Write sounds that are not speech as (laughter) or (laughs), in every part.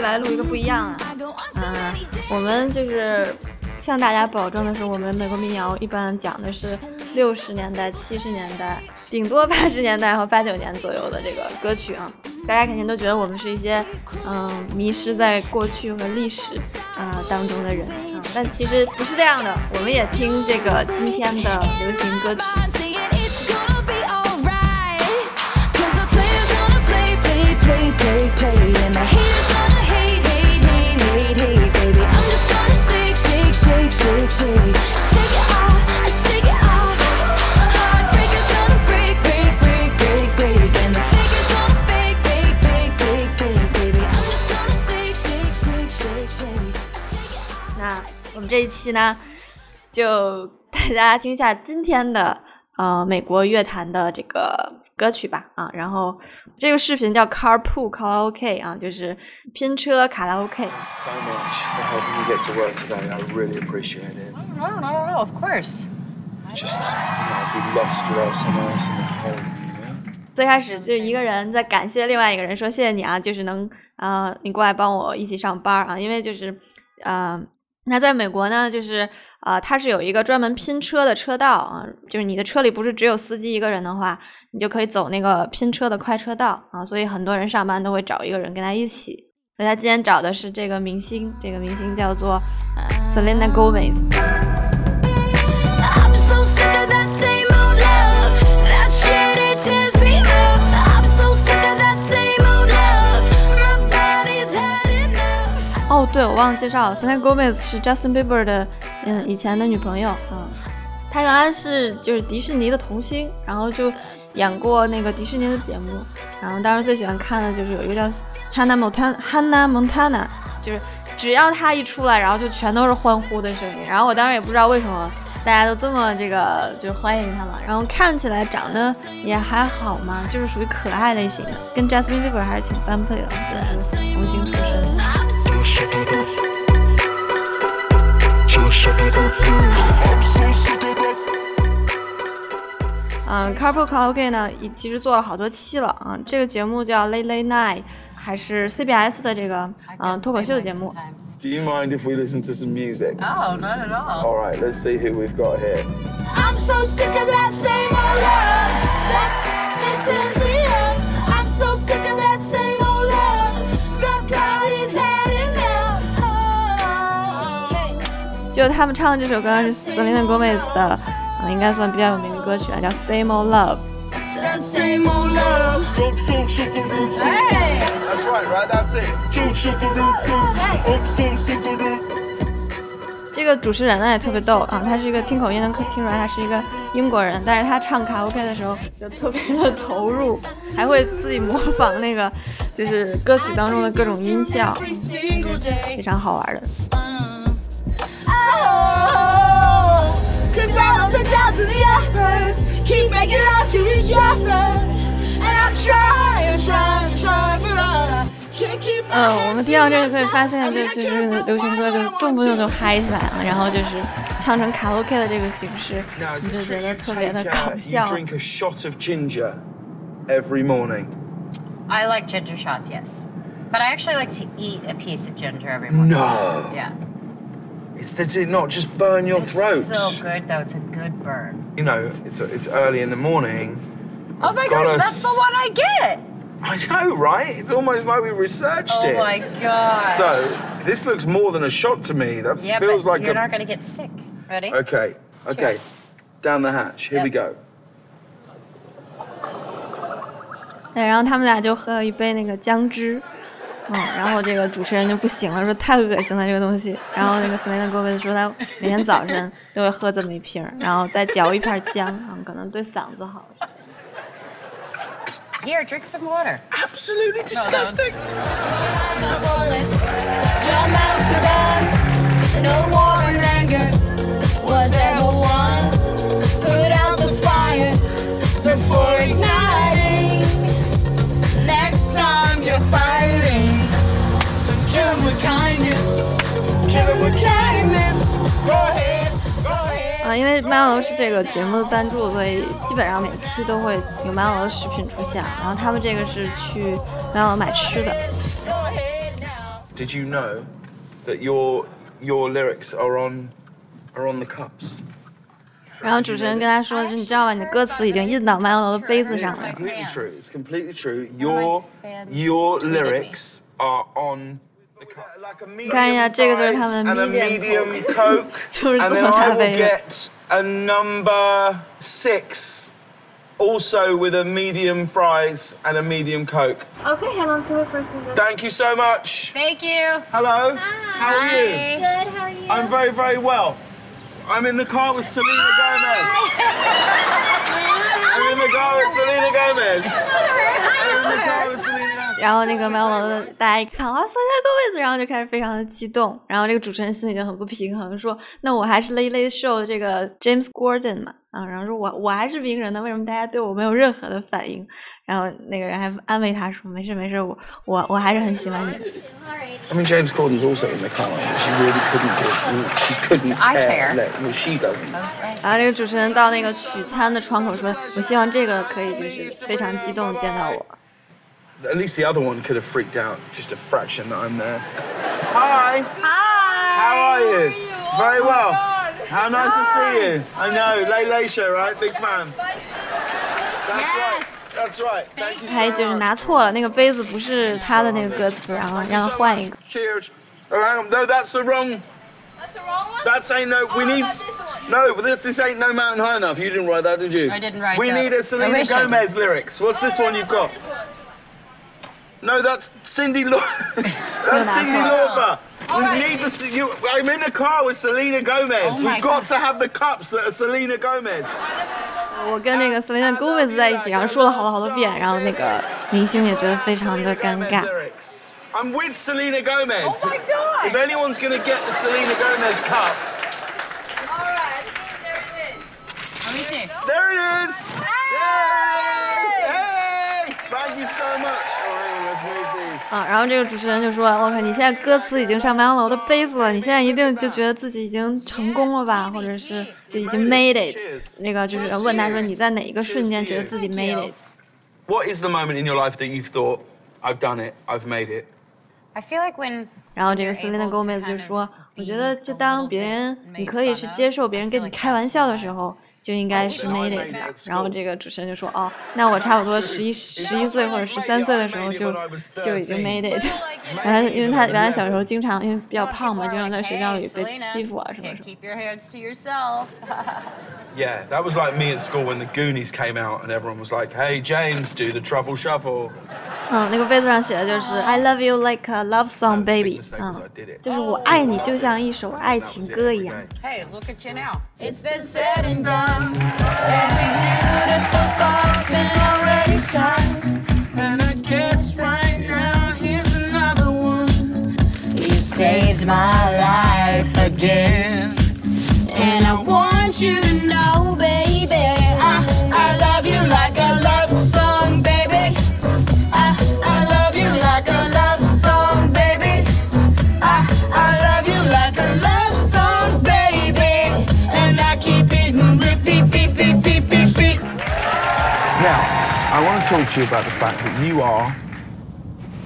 来录一个不一样啊，嗯，我们就是向大家保证的是，我们美国民谣一般讲的是六十年代、七十年代，顶多八十年代和八九年左右的这个歌曲啊。大家肯定都觉得我们是一些嗯迷失在过去和历史啊当中的人啊，但其实不是这样的，我们也听这个今天的流行歌曲。期呢，就带大家听一下今天的呃美国乐坛的这个歌曲吧啊，然后这个视频叫 Carpool 卡拉 OK 啊，就是拼车卡拉 OK。so much for helping me get to work today. I really appreciate it. No, no, no, no, of course. Just, you know, I'd be lost without someone else in the home, you know? 最开始就一个人在感谢另外一个人说谢谢你啊，就是能呃你过来帮我一起上班啊，因为就是呃那在美国呢，就是啊它是有一个专门拼车的车道啊，就是你的车里不是只有司机一个人的话，你就可以走那个拼车的快车道啊，所以很多人上班都会找一个人跟他一起。所以他今天找的是这个明星，这个明星叫做 Selena Gomez。我忘了介绍了，Selena Gomez 是 Justin Bieber 的嗯以前的女朋友啊。她原来是就是迪士尼的童星，然后就演过那个迪士尼的节目。然后当时最喜欢看的就是有一个叫 Hannah Montana Hannah Montana，就是只要她一出来，然后就全都是欢呼的声音。然后我当时也不知道为什么大家都这么这个就是欢迎她嘛。然后看起来长得也还好嘛，就是属于可爱类型的，跟 Justin Bieber 还是挺般配的，对童星出身。嗯，Carpool Karaoke 呢，已其实做了好多期了啊。这个节目叫 Late Late Night，还是 CBS 的这个嗯脱口秀的节目。 Do you mind if we listen to some music? Oh, not at all. All right, let's see who we've got here. I'm so sick of that same old love. That it tears me up. I'm so sick of that same old 就他们唱的这首歌是 Selena Gomez 的，啊，应该算比较有名的歌曲啊，叫 Same Old Love。That same old love. Hey. That's right, right? That's it. 这个主持人呢也特别逗啊，他是一个听口音能听出来他是一个英国人，但是他唱卡拉 OK 的时候就特别的投入，还会自己模仿那个就是歌曲当中的各种音效.非常好玩的。Oh, cause I love the down to the uppers. Keep making love to each other. And I'm trying, trying, trying, but I can't keep my 嗯，我们听到这个可以 hands 发现， off. 就 I mean, I 其 can't 实 run 流行歌就 when I 动不动就 want to. 嗨起来了，然后就是唱成卡拉 OK 的这个形式， Now, is 你就 it 觉 true 得 you 特别 take, 的 uh, 搞 you 笑。 drink a shot of ginger every morning? I like ginger shots, yes. But I actually like to eat a piece of ginger every morning. No. Yeah. It's does it not just burn your It's throat? so good, though. It's a good burn. You know, it's it's early in the morning. Oh my Got gosh, a that's the s- one I get. I know, right? It's almost like we researched Oh it. my god. So this looks more than a shot to me. That yeah, feels but like you're a. not gonna get sick. Ready? Okay, okay. Cheers. Down the hatch. Here Yep. we go. (laughs) 对，然后他们俩就喝了一杯那个姜汁， 嗯，然后这个主持人就不行了，说太恶心了这个东西。然后那个 Selena Gomez 说她每天早晨都会喝这么一瓶，然后再嚼一片姜，嗯，可能对嗓子好。Here, drink some water. Absolutely disgusting. Run. No 啊，因为麦当劳是这个节目的赞助，所以基本上每期都会有麦当劳的食品出现。然后他们这个是去麦当劳买吃的。Did you know that your your lyrics are on are on the cups? 然后主持人跟他说，你知道吗？你的歌词已经印到麦当劳的杯子上 It's 了。completely true. It's completely true. Your your lyrics are on the cup. Like a medium 看一下，这个就是他们 fries and a medium medium (laughs) coke, 就是 and 这 then 么 I 大 will 杯的。 get (laughs) a number six, also with a medium fries and a medium coke. Okay, hang on to it for a second. Thank you so much. Thank you. Hello. How are you? Good, how are you? I'm very, very well. I'm in the car with Selena Gomez. (laughs) I'm in the car with Selena Gomez. I'm in the car with Selena. 然后那个麦当劳的大家一看，哇，三家个位子，然后就开始非常的激动。然后这个主持人心里就很不平衡，说：“那我还是 Late Late Show 的这个 James Gordon 嘛，啊，然后说我我还是名人呢，为什么大家对我没有任何的反应？”然后那个人还安慰他说：“没事没事，我我我还是很喜欢你。I mean, James Corden's also in the car. She really couldn't give. She couldn't I care. care. Let, well, she doesn't. 然后这个主持人到那个取餐的窗口说：“我希望这个可以就是非常激动见到我。At least the other one could have freaked out just a fraction that I'm there. Hi. Hi. How are you? Very well. God. How nice to see you. I know. Lay Lay show, right? Big fan. That's right. That's right. Thank you 还 so 就是 much. 拿错了，那个杯子不是他的那个歌词，然后 Thank you 让他 so 换 much. 一个。 Cheers. Oh, hang on. No, that's the wrong. That's the wrong one? That's ain't no. We Oh, need. that's this one. No, but this, this ain't no mountain high enough. You didn't write that, did you? I didn't write We that. need a Selena I wish I did. Gomez lyrics. What's this Oh, one how you've about got? This one? No, that's Cindy Lau- (laughs) That's that's Cindy right. Lauper. We Alright. need the. se- You, I'm in the car with Selena Gomez. Oh my We've got God. to have the cups that are Selena Gomez. 我跟那个 Selena Gomez 在一起，然后说了好多好多遍，然后那个明星也觉得非常的尴尬。 Lyrics. I'm with Selena Gomez. Oh my God. If anyone's gonna get the Selena Gomez cup, Alright, I think there it is. Let me see. there it is. There it is. Hey! Thank you so much. 啊，然后这个主持人就说：“我靠，你现在歌词已经上麦当劳的杯子了，你现在一定就觉得自己已经成功了吧，或者是就已经 made it。”那个就是问他说：“你在哪一个瞬间觉得自己 made it？” What is the moment in your life that you've thought, I've done it, I've made it? I feel like when 然后这个 Selena Gomez 就说：“我觉得就当别人你可以去接受别人跟你开玩笑的时候，就应该是 made it 吧。”然后这个主持人就说：“哦，那我差不多十一十一岁或者十三岁的时候就就已经 made it。”原来因为他原来小时候经常因为比较胖嘛，经常在学校里被欺负啊什么什么。keep your hands to yourself. Yeah, that was like me at school when the Goonies came out and everyone was like, hey, James, do the truffle shuffle. 嗯，那个杯子上写的就是 I love you like a love song, baby。嗯就是我爱你就 像一首爱情歌一样。 Hey, look at you now. It's been said and done. Every beautiful thought's been already sung. And I guess right now here's another one. You saved my life again. And I want you to I want to talk to you about the fact that you are,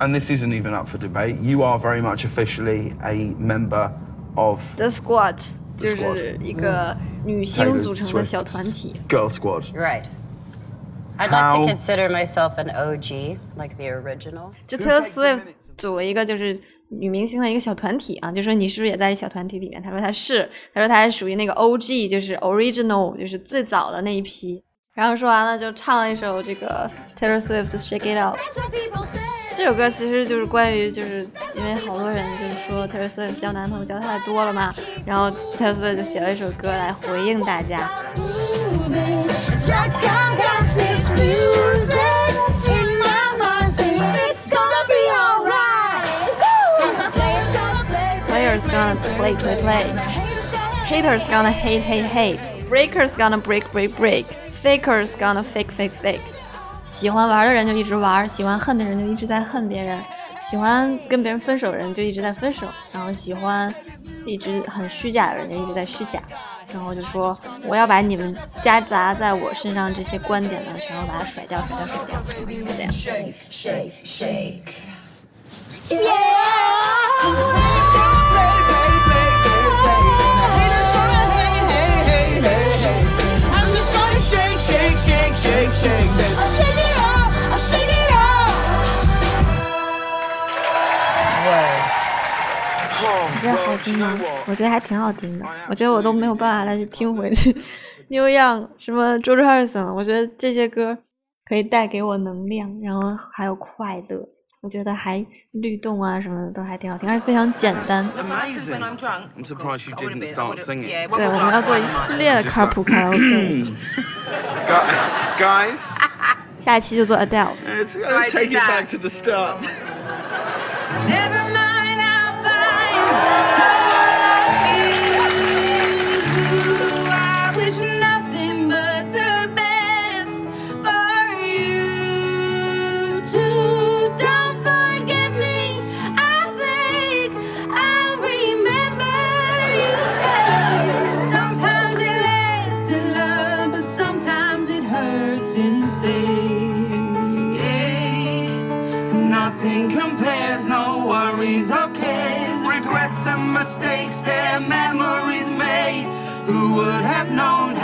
and this isn't even up for debate, you are very much officially a member of The Squad 就 The Squad 是一个女性组成的小团体。 Girl Squad. Right. I'd like How- to consider myself an OG, like the original. 就 Taylor Swift 组了一个就是女明星的一个小团体啊，就说你是不是也在这小团体里面？他说他是，他说他还属于那个 OG，就是 original，就是最早的那一批。 然后说完了就唱了一首这个 Taylor Swift 的 Shake It Off 这首歌其实就是关于，就是因为好多人就是说 Taylor Swift 交男朋友交太多了嘛，然后 Taylor Swift 就写了一首歌来回应大家。It's like I got this music in my mind saying it's gonna be alright. 'Cause the players gonna play, Players gonna play play play. haters gonna gonna hate hate hate. Breakers gonna break break break. Fakers gonna fake fake fake. 喜欢玩的人就一直玩，喜欢恨的人就一直在恨别人，喜欢跟别人分手的人就一直在分手，然后喜欢一直很虚假的人就一直在虚假。然后就说我要把你们夹杂在我身上这些观点呢，全部把它甩掉甩掉甩掉，就这样。Shake, shake, shake. Shake that. I'll shake it off, I'll shake it off. 你觉得好听吗？我觉得还挺好听的。我觉得我都没有办法再去听回去。New Young 什么 George Harrison，我觉得这些歌可以带给我能量，然后还有快乐。我觉得还律动啊什么的都还挺好听，而且非常简单。Amazing. I'm surprised you didn't start singing. 对，我们要做一系列的 carpool karaoke，Gu- Guys, 下一期就做 Adele。let's gonna take it back to the start. Memories made. Who would have known